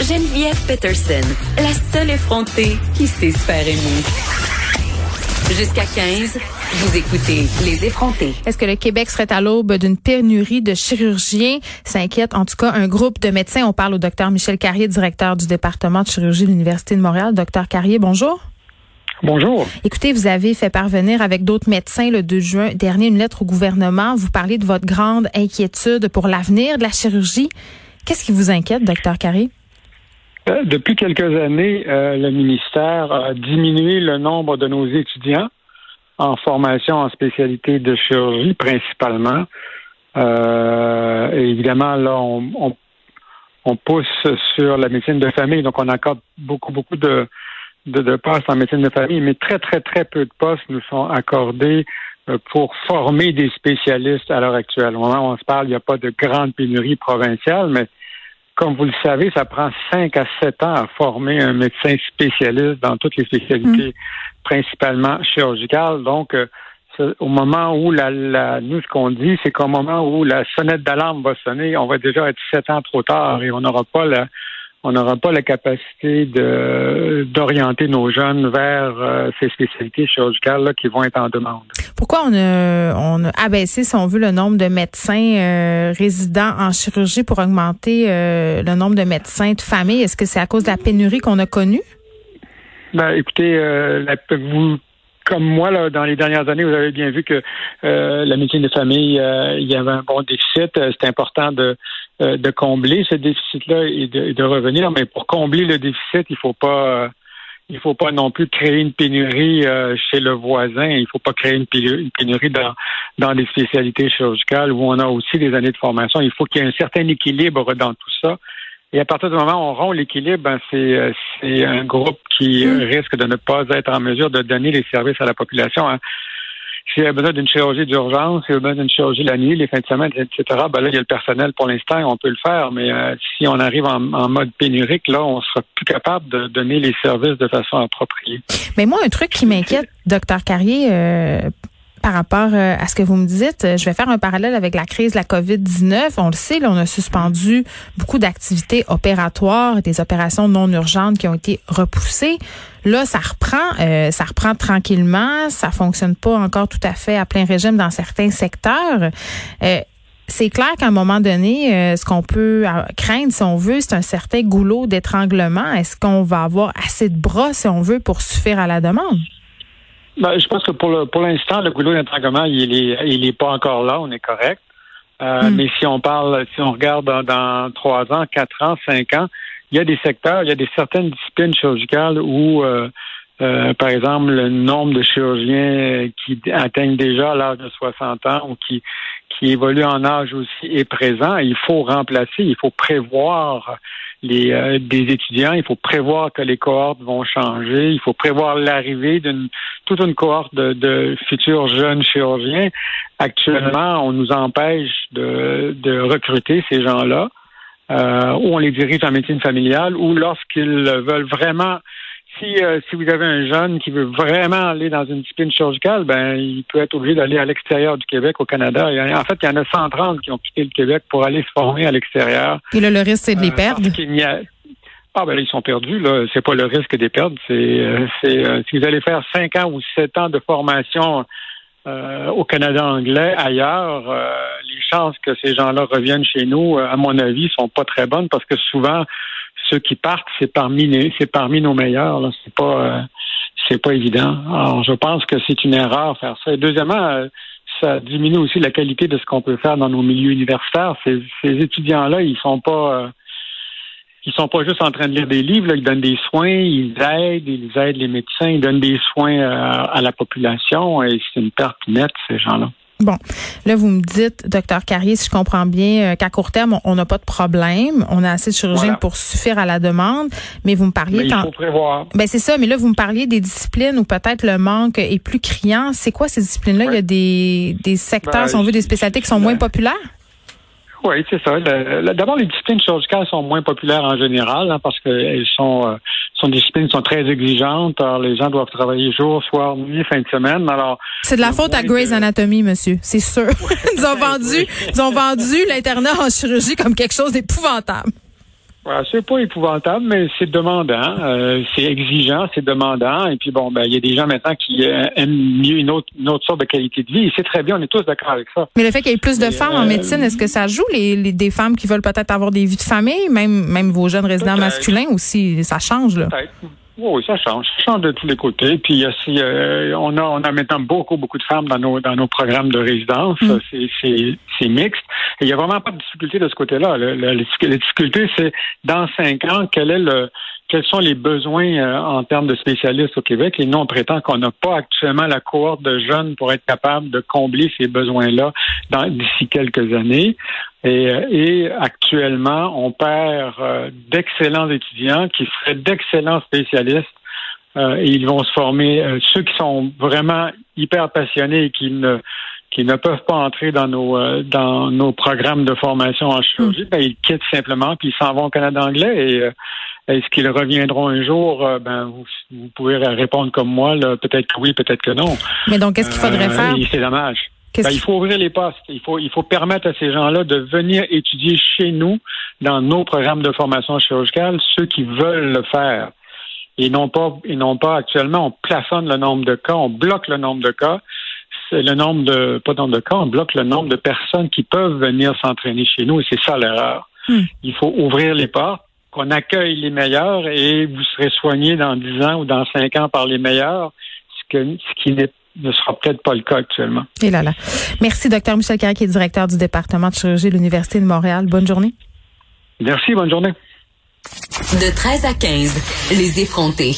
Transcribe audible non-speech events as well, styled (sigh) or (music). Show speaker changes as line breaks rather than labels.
Geneviève Peterson, la seule effrontée qui sait se faire aimer. Jusqu'à 15, vous écoutez Les effrontés.
Est-ce que le Québec serait à l'aube d'une pénurie de chirurgiens? S'inquiète en tout cas un groupe de médecins. On parle au docteur Michel Carrier, directeur du département de chirurgie de l'Université de Montréal. Docteur Carrier, bonjour.
Bonjour.
Écoutez, vous avez fait parvenir avec d'autres médecins le 2 juin dernier une lettre au gouvernement. Vous parlez de votre grande inquiétude pour l'avenir de la chirurgie. Qu'est-ce qui vous inquiète, docteur Carrier?
Euh, depuis quelques années, euh, le ministère a diminué le nombre de nos étudiants en formation en spécialité de chirurgie principalement. Euh, évidemment, là, on, on, pousse sur la médecine de famille, donc on accorde beaucoup, beaucoup de, de, de, postes en médecine de famille, mais très, très, très peu de postes nous sont accordés pour former des spécialistes à l'heure actuelle. Au moment où on se parle, il n'y a pas de grande pénurie provinciale, mais comme vous le savez, ça prend cinq à sept ans à former un médecin spécialiste dans toutes les spécialités, mm. principalement chirurgicales. Donc, euh, au moment où la, la nous, ce qu'on dit, c'est qu'au moment où la sonnette d'alarme va sonner, on va déjà être sept ans trop tard et on n'aura pas la, on n'aura pas la capacité de d'orienter nos jeunes vers euh, ces spécialités chirurgicales là, qui vont être en demande.
Pourquoi on a, on a abaissé, si on veut, le nombre de médecins euh, résidents en chirurgie pour augmenter euh, le nombre de médecins de famille? Est-ce que c'est à cause de la pénurie qu'on a connue?
Ben, écoutez, la, vous comme moi, là, dans les dernières années, vous avez bien vu que la médecine de famille, il y avait un bon déficit. C'est important de euh, de combler ce déficit-là et de, revenir. Mais pour combler le déficit, il faut pas euh, il faut pas non plus créer une pénurie euh, chez le voisin. Il faut pas créer une pénurie, dans, dans les spécialités chirurgicales où on a aussi des années de formation. Il faut qu'il y ait un certain équilibre dans tout ça. Et à partir du moment où on rompt l'équilibre, ben c'est, c'est un groupe qui mmh. risque de ne pas être en mesure de donner les services à la population. Hein. S'il y a besoin d'une chirurgie d'urgence, s'il y a besoin d'une chirurgie la nuit, les fins de semaine, etc., ben là, il y a le personnel pour l'instant, on peut le faire, mais euh, si on arrive en, mode pénurique, là, on sera plus capable de donner les services de façon appropriée.
Mais moi, un truc qui m'inquiète, docteur Carrier, euh, par rapport euh, à ce que vous me dites. Je vais faire un parallèle avec la crise de la COVID-19. On le sait, là, on a suspendu beaucoup d'activités opératoires, des opérations non urgentes qui ont été repoussées. Là, ça reprend, euh, ça reprend tranquillement. Ça fonctionne pas encore tout à fait à plein régime dans certains secteurs. Euh, c'est clair qu'à un moment donné, ce qu'on peut craindre, si on veut, c'est un certain goulot d'étranglement. Est-ce qu'on va avoir assez de bras, si on veut, pour suffire à la demande?
Ben, je pense que pour le pour l'instant, le goulot d'intragement, il est il est pas encore là, on est correct. Euh, hmm. Mais si on parle, si on regarde dans trois ans, quatre ans, cinq ans, il y a des secteurs, il y a des certaines disciplines chirurgicales où, euh, euh, par exemple, le nombre de chirurgiens qui atteignent déjà l'âge de 60 ans ou qui qui évoluent en âge aussi est présent. Il faut remplacer, il faut prévoir les, euh, des étudiants. Il faut prévoir que les cohortes vont changer. Il faut prévoir l'arrivée d'une toute une cohorte de, futurs jeunes chirurgiens. Actuellement, on nous empêche de, de recruter ces gens-là, euh, ou on les dirige en médecine familiale, ou lorsqu'ils veulent vraiment si, euh, si vous avez un jeune qui veut vraiment aller dans une discipline chirurgicale, ben il peut être obligé d'aller à l'extérieur du Québec, au Canada. en fait, il y en a 130 qui ont quitté le Québec pour aller se former à l'extérieur.
Et là, le risque, c'est de les euh, perdre?
Ah ben ils sont perdus, là. C'est pas le risque de les perdre. C'est, euh, c'est si vous allez faire cinq ans ou sept ans de formation au Canada anglais, ailleurs, les chances que ces gens-là reviennent chez nous, à mon avis, sont pas très bonnes parce que souvent, ceux qui partent, c'est parmi nos meilleurs. Là. C'est pas euh, c'est pas évident. Alors, je pense que c'est une erreur faire ça. Et deuxièmement, euh, ça diminue aussi la qualité de ce qu'on peut faire dans nos milieux universitaires. Ces, étudiants-là, ils sont pas euh, ils sont pas juste en train de lire des livres, ils donnent des soins, ils aident, ils aident les médecins, ils donnent des soins à la population et c'est une perte nette, ces gens-là.
Bon, là, vous me dites, docteur Carrier, si je comprends bien, euh, qu'à court terme, on n'a pas de problème. On a assez de chirurgiens pour suffire à la demande. Mais vous me parliez...
Mais il faut prévoir.
Ben, c'est ça. Mais là, vous me parliez des disciplines où peut-être le manque est plus criant. C'est quoi ces disciplines-là? Il y a des, des secteurs, ben, si on veut, des spécialités qui sont moins populaires?
Oui, c'est ça. D'abord, les disciplines chirurgicales sont moins populaires en général hein, parce qu'elles sont, euh, sont des disciplines qui sont très exigeantes. Alors, les gens doivent travailler jour, soir, nuit, fin de semaine. Alors,
c'est de la faute à Grey's Anatomy, monsieur. C'est sûr. (laughs) ils ont vendu, ils ont vendu l'internat en chirurgie comme quelque chose d'épouvantable.
C'est pas épouvantable, mais c'est demandant, euh, c'est exigeant, c'est demandant. Et puis bon, ben il y a des gens maintenant qui euh, aiment mieux une autre, une autre sorte de qualité de vie. Et c'est très bien, on est tous d'accord avec ça.
Mais le fait qu'il y ait plus de femmes en médecine, est-ce que ça joue les, des femmes qui veulent peut-être avoir des vies de famille, même même vos jeunes résidents masculins aussi, ça change là?
Oui, ça change. Ça change de tous les côtés. Puis aussi, euh, on a on a maintenant beaucoup, beaucoup de femmes dans nos dans nos programmes de résidence. Mm. C'est, c'est, mixte. Et il n'y a vraiment pas de difficulté de ce côté-là. La, difficulté, c'est dans cinq ans, quel est le quels sont les besoins euh, en termes de spécialistes au Québec? Et nous, on prétend qu'on n'a pas actuellement la cohorte de jeunes pour être capable de combler ces besoins-là d'ici quelques années. Et, euh, et, actuellement, on perd euh, d'excellents étudiants qui seraient d'excellents spécialistes. et ils vont se former. ceux qui sont vraiment hyper passionnés et qui ne qui ne peuvent pas entrer dans nos dans nos programmes de formation en chirurgie, hmm. ben, ils quittent simplement puis ils s'en vont au Canada anglais et est-ce qu'ils reviendront un jour? Euh, ben, vous, pouvez répondre comme moi, peut-être que oui, peut-être que non.
Mais donc, qu'est-ce qu'il faudrait euh, faire?
C'est dommage. Ben, il faut ouvrir les postes. Il faut, il faut permettre à ces gens-là de venir étudier chez nous, dans nos programmes de formation chirurgicale, ceux qui veulent le faire. Et non pas, et non pas actuellement, on plafonne le nombre de cas, on bloque le nombre de cas. C'est le nombre de, pas nombre de cas, on bloque le nombre de personnes qui peuvent venir s'entraîner chez nous et c'est ça l'erreur. Hmm. Il faut ouvrir les portes qu'on accueille les meilleurs et vous serez soigné dans 10 ans ou dans 5 ans par les meilleurs, ce, que, ce qui ne sera peut-être pas le cas actuellement.
Et là là. Merci, docteur Michel Carré, qui est directeur du département de chirurgie de l'Université de Montréal. Bonne journée.
Merci, bonne journée.
De 13 à 15, les effrontés.